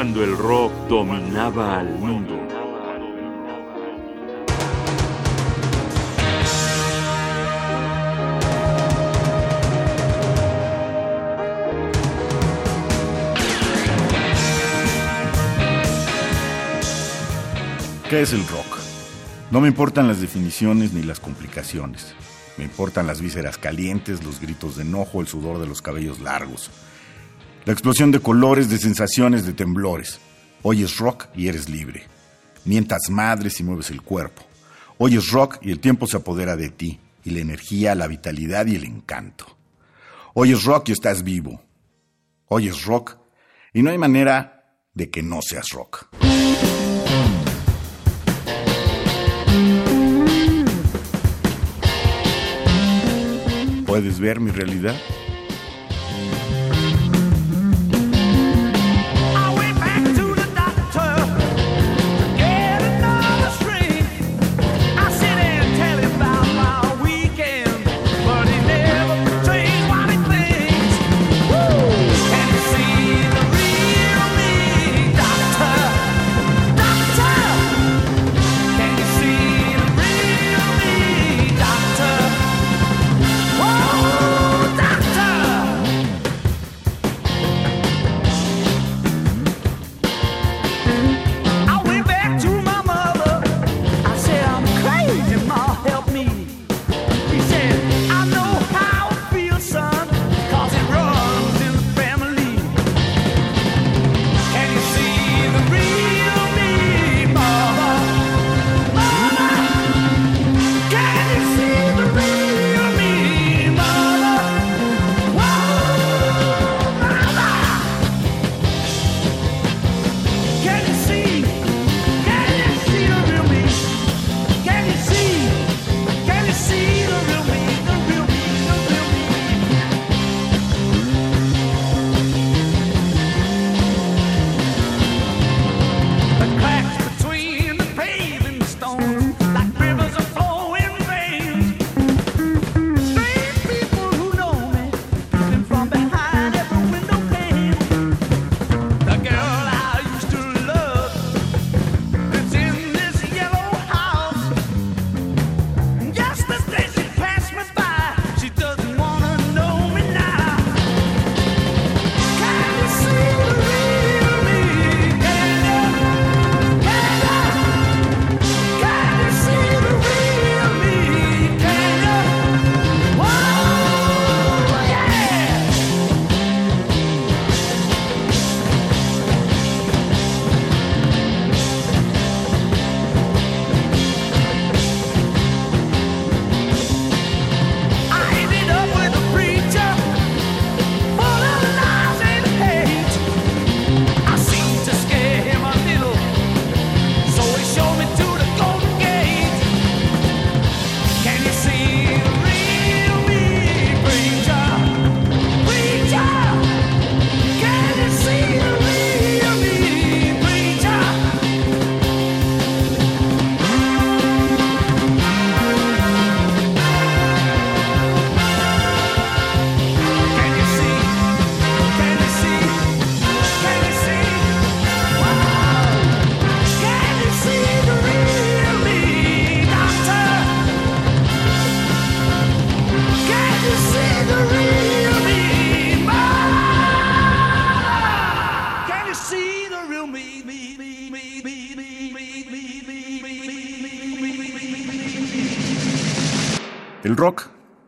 cuando el rock dominaba al mundo. ¿Qué es el rock? No me importan las definiciones ni las complicaciones. Me importan las vísceras calientes, los gritos de enojo, el sudor de los cabellos largos. La explosión de colores, de sensaciones, de temblores. Oyes rock y eres libre. Mientas madres y mueves el cuerpo. Oyes rock y el tiempo se apodera de ti, y la energía, la vitalidad y el encanto. Oyes rock y estás vivo. Oyes rock y no hay manera de que no seas rock. ¿Puedes ver mi realidad?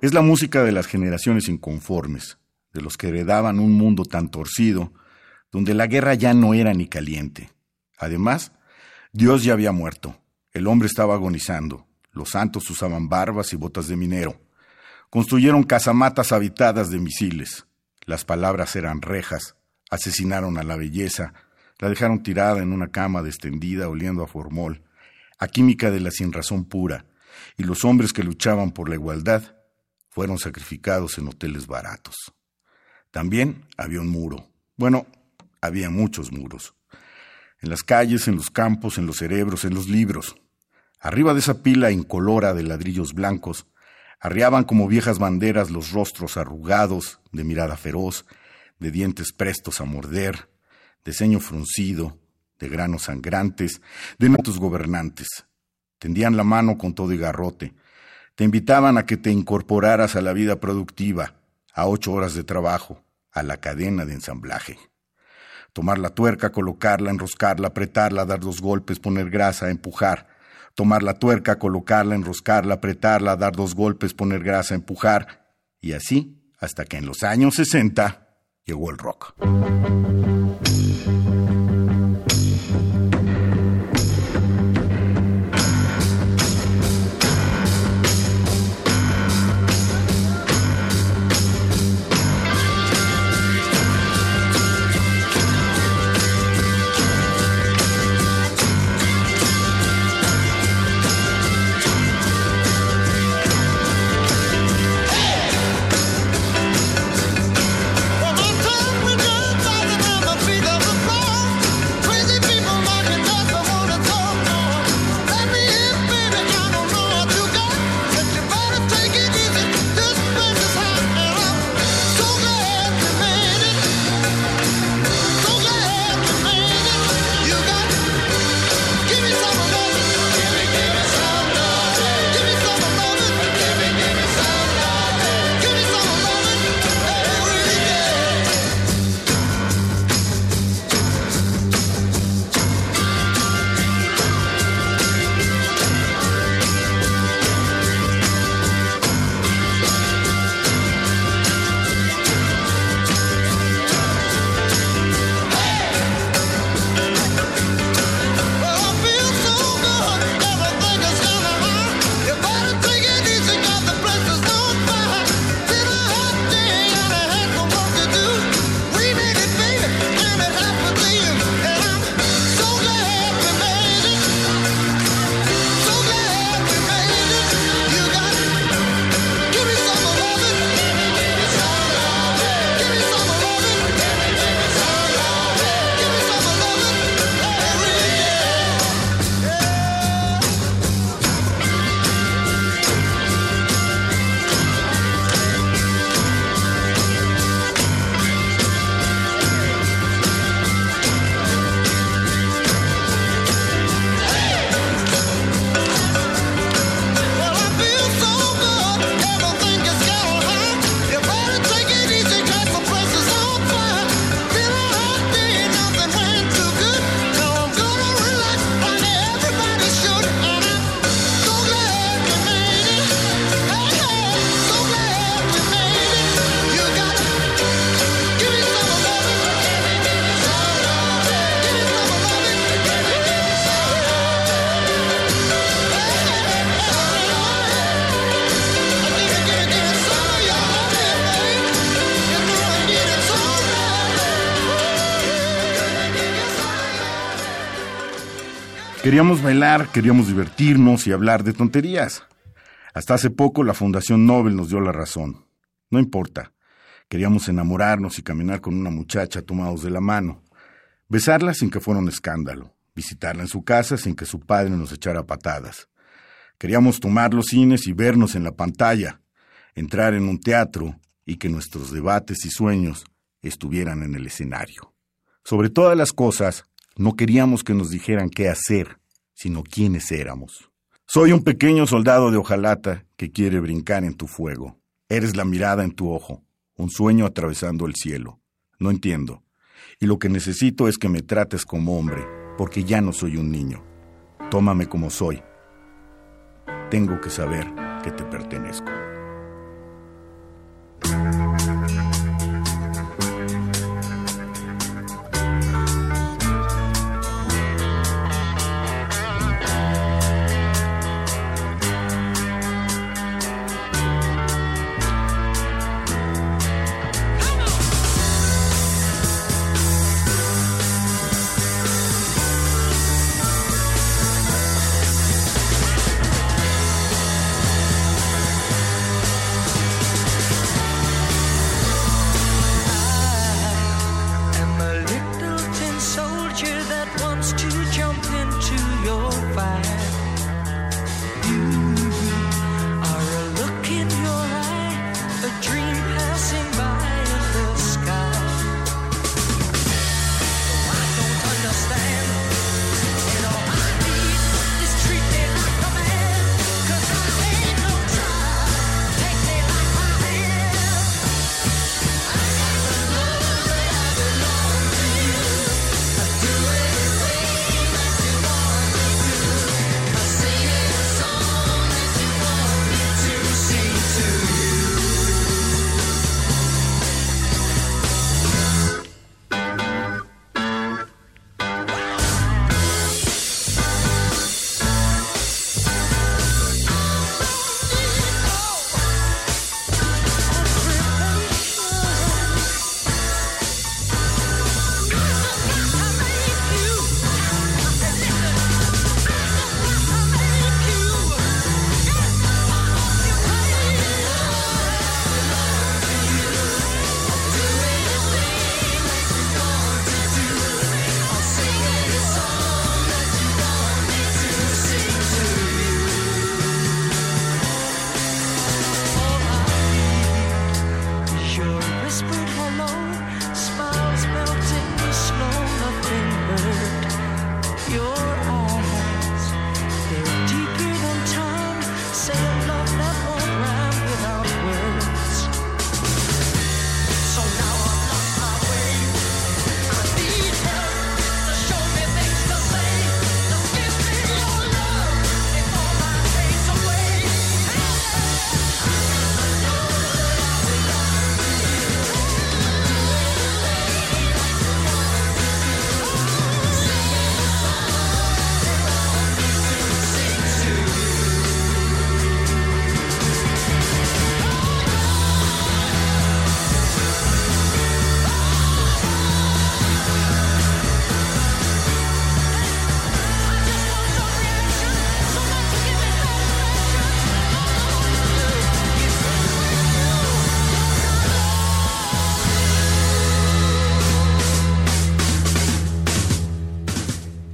Es la música de las generaciones inconformes, de los que heredaban un mundo tan torcido, donde la guerra ya no era ni caliente. Además, Dios ya había muerto, el hombre estaba agonizando, los santos usaban barbas y botas de minero, construyeron casamatas habitadas de misiles, las palabras eran rejas, asesinaron a la belleza, la dejaron tirada en una cama destendida oliendo a formol, a química de la sinrazón pura, y los hombres que luchaban por la igualdad fueron sacrificados en hoteles baratos. También había un muro. Bueno, había muchos muros. En las calles, en los campos, en los cerebros, en los libros. Arriba de esa pila incolora de ladrillos blancos, arriaban como viejas banderas los rostros arrugados, de mirada feroz, de dientes prestos a morder, de ceño fruncido, de granos sangrantes, de natos gobernantes. Tendían la mano con todo y garrote. Te invitaban a que te incorporaras a la vida productiva, a ocho horas de trabajo, a la cadena de ensamblaje. Tomar la tuerca, colocarla, enroscarla, apretarla, dar dos golpes, poner grasa, empujar. Tomar la tuerca, colocarla, enroscarla, apretarla, dar dos golpes, poner grasa, empujar. Y así hasta que en los años 60 llegó el rock. Queríamos bailar, queríamos divertirnos y hablar de tonterías. Hasta hace poco la Fundación Nobel nos dio la razón. No importa. Queríamos enamorarnos y caminar con una muchacha tomados de la mano. Besarla sin que fuera un escándalo. Visitarla en su casa sin que su padre nos echara patadas. Queríamos tomar los cines y vernos en la pantalla. Entrar en un teatro y que nuestros debates y sueños estuvieran en el escenario. Sobre todas las cosas, no queríamos que nos dijeran qué hacer, sino quiénes éramos. Soy un pequeño soldado de hojalata que quiere brincar en tu fuego. Eres la mirada en tu ojo, un sueño atravesando el cielo. No entiendo. Y lo que necesito es que me trates como hombre, porque ya no soy un niño. Tómame como soy. Tengo que saber que te pertenezco. to join.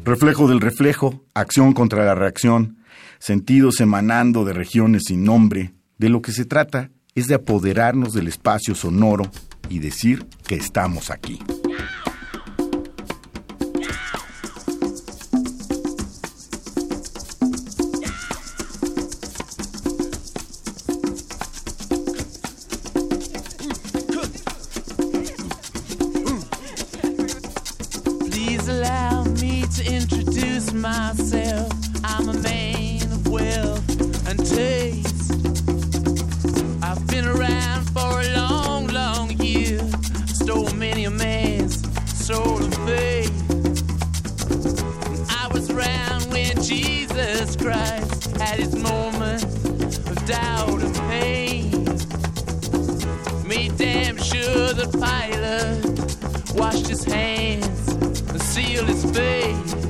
Reflejo del reflejo, acción contra la reacción, sentidos emanando de regiones sin nombre, de lo que se trata es de apoderarnos del espacio sonoro y decir que estamos aquí. Jesus Christ at his moment of doubt and pain. Me damn sure the pilot washed his hands and sealed his face.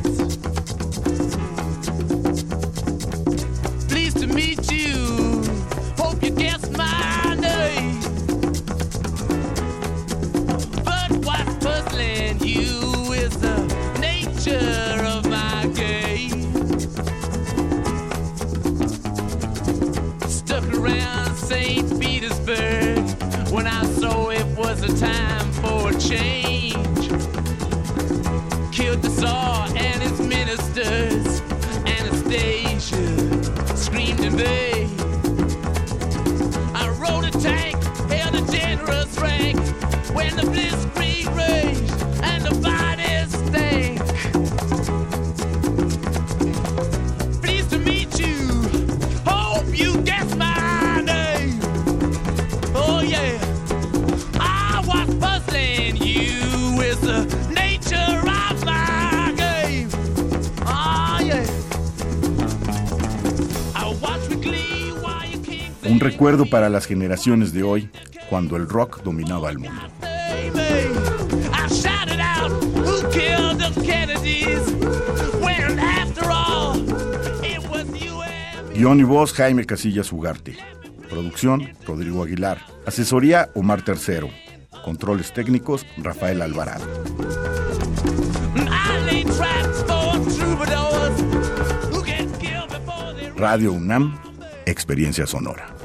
Un recuerdo para las generaciones de hoy, cuando el rock dominaba el mundo. Guión y voz Jaime Casillas Ugarte. Producción Rodrigo Aguilar. Asesoría Omar Tercero. Controles técnicos Rafael Alvarado. Radio UNAM, Experiencia Sonora.